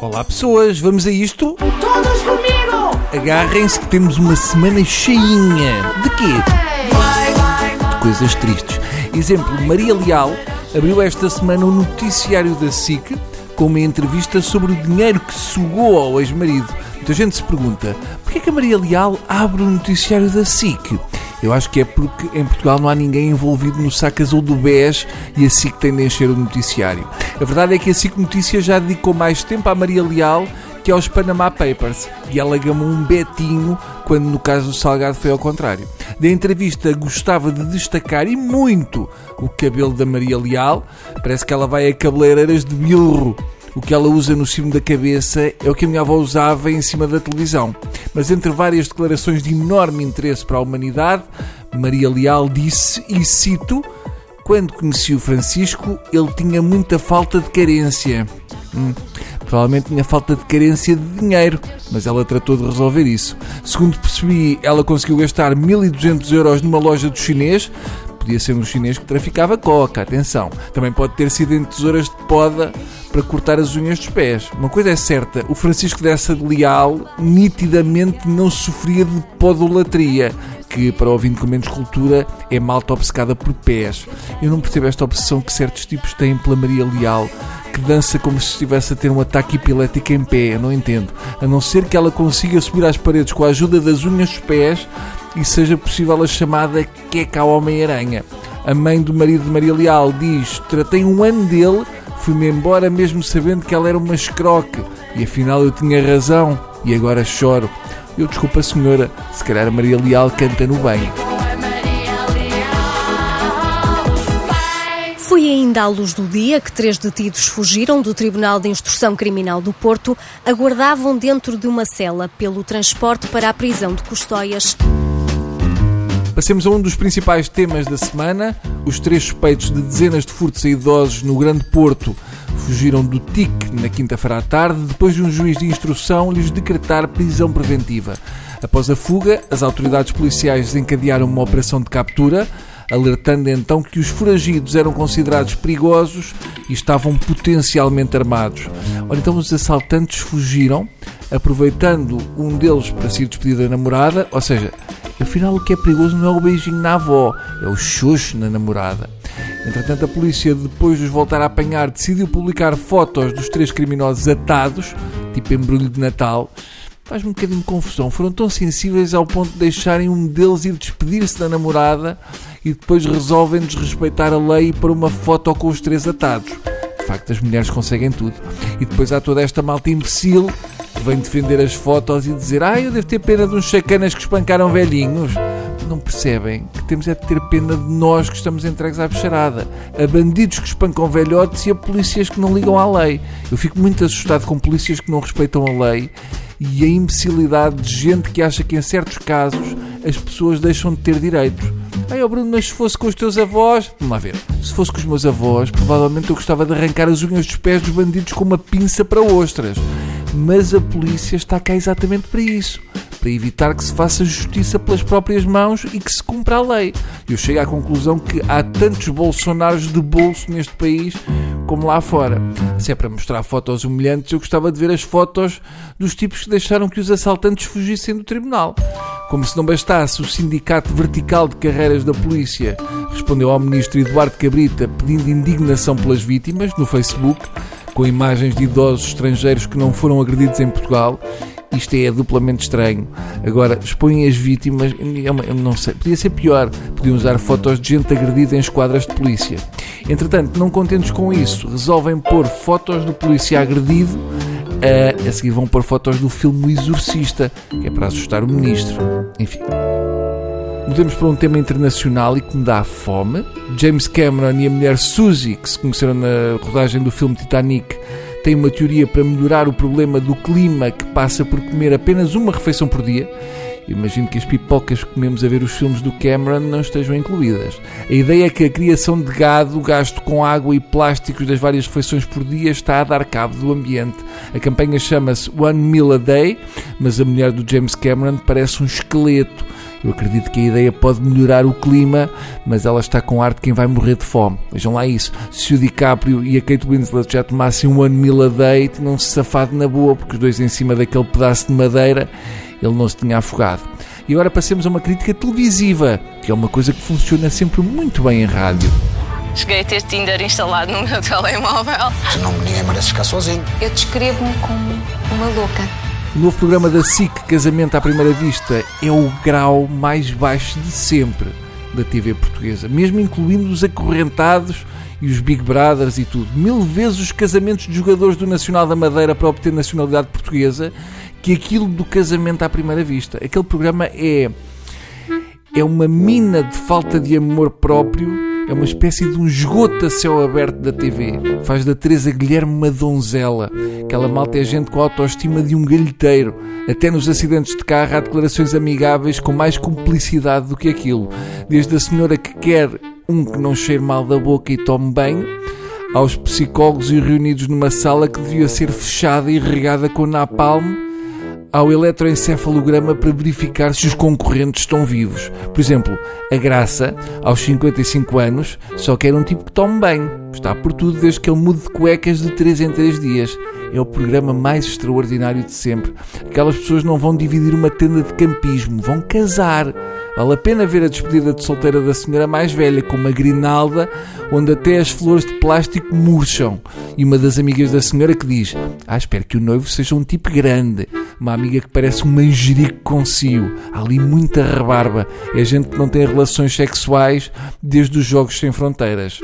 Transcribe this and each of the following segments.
Olá pessoas, vamos a isto? Todos comigo! Agarrem-se que temos uma semana cheinha. De quê? Vai, vai, vai! De coisas tristes. Exemplo, Maria Leal abriu esta semana o noticiário da SIC com uma entrevista sobre o dinheiro que sugou ao ex-marido. Muita gente se pergunta, porquê que a Maria Leal abre o noticiário da SIC? Eu acho que é porque em Portugal não há ninguém envolvido no saco azul do BES e a SIC tem de encher o noticiário. A verdade é que a SIC Notícias já dedicou mais tempo à Maria Leal que aos Panama Papers e ela gamou um betinho quando no caso do Salgado foi ao contrário. Da entrevista gostava de destacar e muito o cabelo da Maria Leal, parece que ela vai a cabeleireiras de bilro. O que ela usa no cimo da cabeça é o que a minha avó usava em cima da televisão. Mas entre várias declarações de enorme interesse para a humanidade, Maria Leal disse, e cito, quando conheci o Francisco, ele tinha muita falta de carência. Hum, provavelmente tinha falta de carência de dinheiro, mas ela tratou de resolver isso. Segundo percebi, ela conseguiu gastar 1200 euros numa loja do chinês. Podia ser um chinês que traficava coca, atenção. Também pode ter sido em tesouras de poda para cortar as unhas dos pés. Uma coisa é certa, o Francisco dessa de Leal nitidamente não sofria de podolatria, que para o ouvinte com menos cultura é malta obcecada por pés. Eu não percebo esta obsessão que certos tipos têm pela Maria Leal, que dança como se estivesse a ter um ataque epilético em pé, eu não entendo. A não ser que ela consiga subir às paredes com a ajuda das unhas dos pés e seja possível a chamada queca ao Homem-Aranha. A mãe do marido de Maria Leal diz: Tratei um ano dele, fui-me embora mesmo sabendo que ela era uma escroque e afinal eu tinha razão e agora choro. Eu desculpa, senhora, se calhar a Maria Leal canta no bem. Foi ainda à luz do dia que três detidos fugiram do Tribunal de Instrução Criminal do Porto, aguardavam dentro de uma cela pelo transporte para a prisão de Custóias. Passemos a um dos principais temas da semana. Os três suspeitos de dezenas de furtos a idosos no Grande Porto fugiram do TIC na quinta-feira à tarde, depois de um juiz de instrução lhes decretar prisão preventiva. Após a fuga, as autoridades policiais desencadearam uma operação de captura, alertando então que os foragidos eram considerados perigosos e estavam potencialmente armados. Ora, então os assaltantes fugiram, aproveitando um deles para se despedir da namorada, ou seja, afinal o que é perigoso não é o beijinho na avó, é o xoxo na namorada. Entretanto, a polícia, depois de os voltar a apanhar, decidiu publicar fotos dos três criminosos atados, tipo embrulho de Natal. Faz-me um bocadinho de confusão. Foram tão sensíveis ao ponto de deixarem um deles ir despedir-se da namorada e depois resolvem desrespeitar a lei para uma foto com os três atados. De facto, as mulheres conseguem tudo. E depois há toda esta malta imbecil vem defender as fotos e dizer ah, eu devo ter pena de uns chacanas que espancaram velhinhos não percebem que temos é de ter pena de nós que estamos entregues à bicharada, a bandidos que espancam velhotes e a polícias que não ligam à lei. Eu fico muito assustado com polícias que não respeitam a lei e a imbecilidade de gente que acha que em certos casos as pessoas deixam de ter direitos. Ai, oh Bruno, mas se fosse com os teus avós. Vamos lá ver. Se fosse com os meus avós, provavelmente eu gostava de arrancar as unhas dos pés dos bandidos com uma pinça para ostras. Mas a polícia está cá exatamente para isso para evitar que se faça justiça pelas próprias mãos e que se cumpra a lei. Eu chego à conclusão que há tantos bolsonaros de bolso neste país como lá fora. Se é para mostrar fotos humilhantes, eu gostava de ver as fotos dos tipos que deixaram que os assaltantes fugissem do tribunal. Como se não bastasse, o Sindicato Vertical de Carreiras da Polícia respondeu ao ministro Eduardo Cabrita pedindo indignação pelas vítimas no Facebook, com imagens de idosos estrangeiros que não foram agredidos em Portugal isto é duplamente estranho. Agora, expõem as vítimas, eu não sei, podia ser pior, podiam usar fotos de gente agredida em esquadras de polícia. Entretanto, não contentes com isso, resolvem pôr fotos do polícia agredido, a, a seguir vão pôr fotos do filme O Exorcista, que é para assustar o ministro. Enfim. Mudamos para um tema internacional e que me dá fome. James Cameron e a mulher Suzy, que se conheceram na rodagem do filme Titanic, tem uma teoria para melhorar o problema do clima que passa por comer apenas uma refeição por dia. Imagino que as pipocas que comemos a ver os filmes do Cameron não estejam incluídas. A ideia é que a criação de gado, gasto com água e plásticos das várias refeições por dia está a dar cabo do ambiente. A campanha chama-se One Meal a Day, mas a mulher do James Cameron parece um esqueleto Eu acredito que a ideia pode melhorar o clima, mas ela está com ar de quem vai morrer de fome. Vejam lá isso. Se o DiCaprio e a Kate Winslet já tomassem um ano mil a date, não se safado na boa, porque os dois em cima daquele pedaço de madeira, ele não se tinha afogado. E agora passemos a uma crítica televisiva, que é uma coisa que funciona sempre muito bem em rádio. Cheguei a ter Tinder instalado no meu telemóvel. Senão ninguém merece ficar sozinho. Eu descrevo-me como uma louca. O novo programa da SIC, Casamento à Primeira Vista, é o grau mais baixo de sempre da TV portuguesa, mesmo incluindo os acorrentados e os Big Brothers e tudo. Mil vezes os casamentos de jogadores do Nacional da Madeira para obter nacionalidade portuguesa que aquilo do Casamento à Primeira Vista. Aquele programa é. é uma mina de falta de amor próprio é uma espécie de um esgoto a céu aberto da TV. Faz da Teresa Guilherme uma donzela. Aquela malta é gente com a autoestima de um galheteiro. Até nos acidentes de carro há declarações amigáveis com mais cumplicidade do que aquilo. Desde a senhora que quer um que não cheire mal da boca e tome bem, aos psicólogos reunidos numa sala que devia ser fechada e regada com napalm, ao eletroencefalograma para verificar se os concorrentes estão vivos. Por exemplo, a Graça, aos 55 anos, só quer um tipo que tome bem. Está por tudo desde que ele mude de cuecas de 3 em 3 dias. É o programa mais extraordinário de sempre. Aquelas pessoas não vão dividir uma tenda de campismo, vão casar. Vale a pena ver a despedida de solteira da senhora mais velha com uma grinalda onde até as flores de plástico murcham. E uma das amigas da senhora que diz: Ah, espero que o noivo seja um tipo grande. Uma amiga que parece um manjerico com cio. Há ali muita rebarba. É gente que não tem relações sexuais desde os Jogos Sem Fronteiras.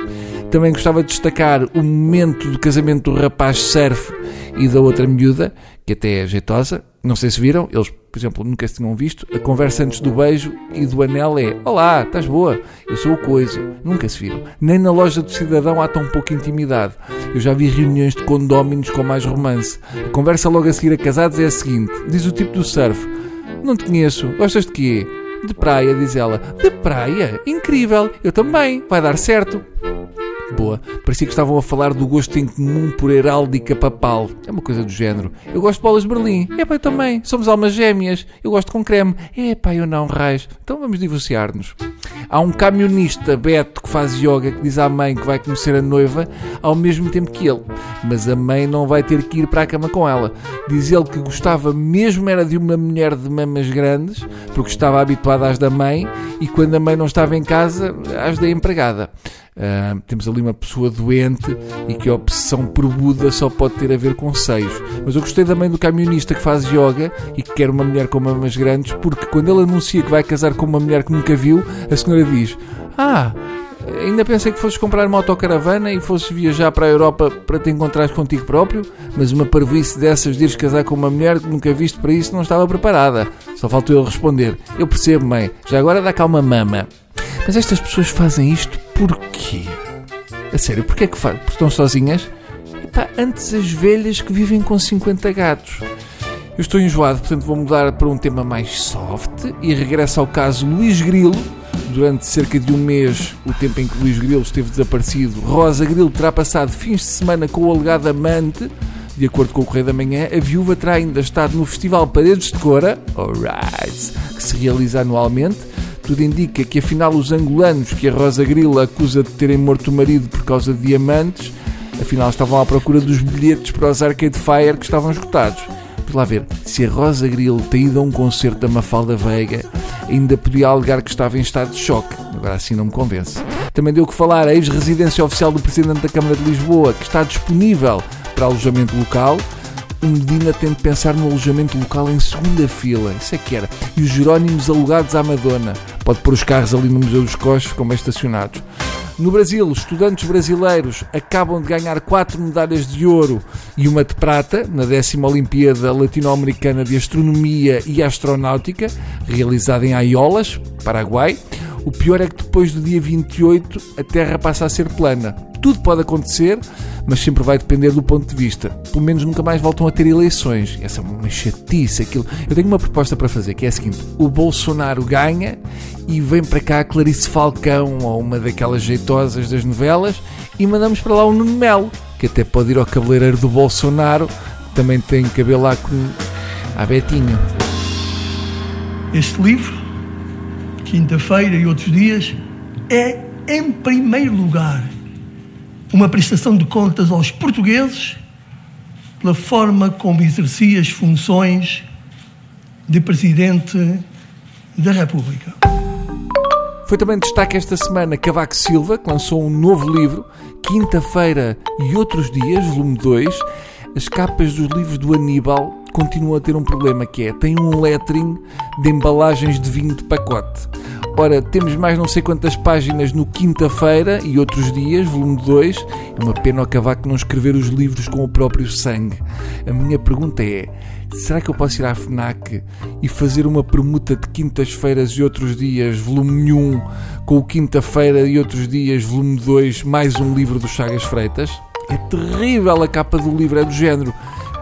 Também gostava de destacar o momento do casamento do rapaz surf e da outra miúda, que até é jeitosa. Não sei se viram, eles, por exemplo, nunca se tinham visto. A conversa antes do beijo e do anel é: Olá, estás boa? Eu sou o coiso. Nunca se viram. Nem na loja do cidadão há tão pouca intimidade. Eu já vi reuniões de condóminos com mais romance. A conversa logo a seguir a casados é a seguinte: diz o tipo do surf: Não te conheço, gostas de quê? De praia, diz ela. De praia? Incrível! Eu também. Vai dar certo. Boa. Parecia que estavam a falar do gosto em comum por heráldica papal. É uma coisa do género. Eu gosto de bolas de Berlim. É pá, eu também. Somos almas gêmeas. Eu gosto com creme. É pá, eu não, raios. Então vamos divorciar-nos. Há um camionista, Beto, que faz yoga, que diz à mãe que vai conhecer a noiva ao mesmo tempo que ele. Mas a mãe não vai ter que ir para a cama com ela. Diz ele que gostava mesmo era de uma mulher de mamas grandes, porque estava habituada às da mãe, e quando a mãe não estava em casa, às da empregada. Uh, temos ali uma pessoa doente e que a obsessão por Buda só pode ter a ver com seios. Mas eu gostei também do camionista que faz yoga e que quer uma mulher com mamas grandes, porque quando ele anuncia que vai casar com uma mulher que nunca viu, a senhora diz: Ah, ainda pensei que fosses comprar uma autocaravana e fosses viajar para a Europa para te encontrares contigo próprio, mas uma parvoíce dessas de ires casar com uma mulher que nunca viste para isso não estava preparada. Só faltou ele responder: Eu percebo, mãe, já agora dá cá uma mama. Mas estas pessoas fazem isto porquê? A sério, porquê é que fazem? Porque estão sozinhas? Epá, antes as velhas que vivem com 50 gatos. Eu estou enjoado, portanto vou mudar para um tema mais soft e regresso ao caso Luís Grilo. Durante cerca de um mês, o tempo em que Luís Grilo esteve desaparecido, Rosa Grilo terá passado fins de semana com o alegado amante. De acordo com o Correio da Manhã, a viúva terá ainda estado no Festival Paredes de Cora, alright, que se realiza anualmente, tudo indica que afinal os angolanos que a Rosa Grilo acusa de terem morto o marido por causa de diamantes, afinal estavam à procura dos bilhetes para os Arcade Fire que estavam esgotados. Vamos lá ver, se a Rosa Grilo tem ido a um concerto da Mafalda Veiga, ainda podia alegar que estava em estado de choque. Agora assim não me convence. Também deu que falar a ex-residência oficial do Presidente da Câmara de Lisboa, que está disponível para alojamento local o Medina tem de pensar no alojamento local em segunda fila. Isso é que era. E os Jerónimos alugados à Madonna. Pode pôr os carros ali no Museu dos Coches, como é estacionados. No Brasil, estudantes brasileiros acabam de ganhar quatro medalhas de ouro e uma de prata na décima Olimpíada Latino-Americana de Astronomia e Astronáutica, realizada em Aiolas, Paraguai. O pior é que depois do dia 28 a Terra passa a ser plana. Tudo pode acontecer, mas sempre vai depender do ponto de vista. Pelo menos nunca mais voltam a ter eleições. Essa é uma chatice. Aquilo. Eu tenho uma proposta para fazer, que é a seguinte: o Bolsonaro ganha e vem para cá a Clarice Falcão ou uma daquelas jeitosas das novelas e mandamos para lá o Nuno Melo, que até pode ir ao cabeleireiro do Bolsonaro, também tem cabelo lá com a Betinho. Este livro quinta-feira e outros dias, é, em primeiro lugar, uma prestação de contas aos portugueses pela forma como exercia as funções de Presidente da República. Foi também destaque esta semana Cavaco Silva, que lançou um novo livro, Quinta-feira e Outros Dias, volume 2. As capas dos livros do Aníbal continuam a ter um problema que é, tem um lettering de embalagens de vinho de pacote. Ora, temos mais não sei quantas páginas no Quinta-feira e Outros Dias, volume 2. É uma pena o Cavaco não escrever os livros com o próprio sangue. A minha pergunta é, será que eu posso ir à FNAC e fazer uma permuta de Quintas-feiras e Outros Dias, volume 1, com o Quinta-feira e Outros Dias, volume 2, mais um livro do Chagas Freitas? É terrível a capa do livro, é do género.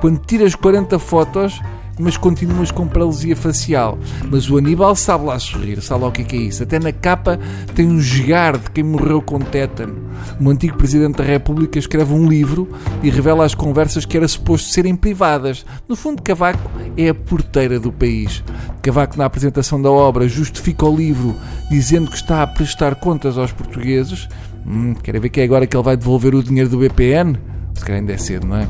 Quando tiras 40 fotos, mas continuas com paralisia facial. Mas o Aníbal sabe lá sorrir, sabe lá o que é, que é isso. Até na capa tem um jogar de quem morreu com tétano. Um antigo Presidente da República escreve um livro e revela as conversas que era suposto serem privadas. No fundo, Cavaco é a porteira do país. Cavaco, na apresentação da obra, justifica o livro dizendo que está a prestar contas aos portugueses. Hum, querem ver que é agora que ele vai devolver o dinheiro do BPN? Se calhar ainda é cedo, não é?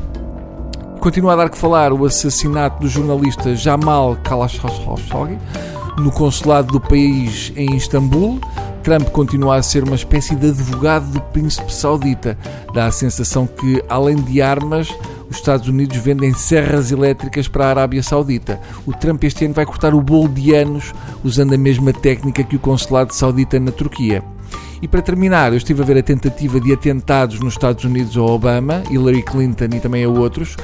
Continua a dar que falar o assassinato do jornalista Jamal Khashoggi no consulado do país em Istambul. Trump continua a ser uma espécie de advogado do príncipe saudita. Dá a sensação que, além de armas, os Estados Unidos vendem serras elétricas para a Arábia Saudita. O Trump este ano vai cortar o bolo de anos usando a mesma técnica que o consulado saudita na Turquia. E para terminar, eu estive a ver a tentativa de atentados nos Estados Unidos ao Obama, Hillary Clinton e também a outros,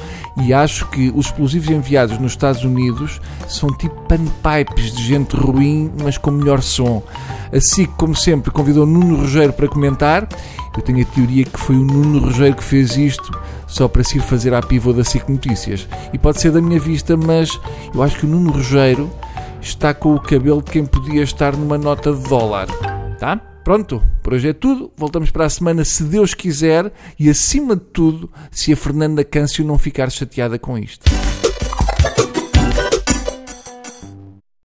e acho que os explosivos enviados nos Estados Unidos são tipo panpipes de gente ruim, mas com melhor som. A SIC, como sempre, convidou Nuno Rogério para comentar. Eu tenho a teoria que foi o Nuno Rogério que fez isto só para se ir fazer à pivô da SIC Notícias. E pode ser da minha vista, mas eu acho que o Nuno Rogério está com o cabelo de quem podia estar numa nota de dólar. Tá? Pronto, por hoje é tudo. Voltamos para a semana, se Deus quiser, e acima de tudo, se a Fernanda Câncio não ficar chateada com isto.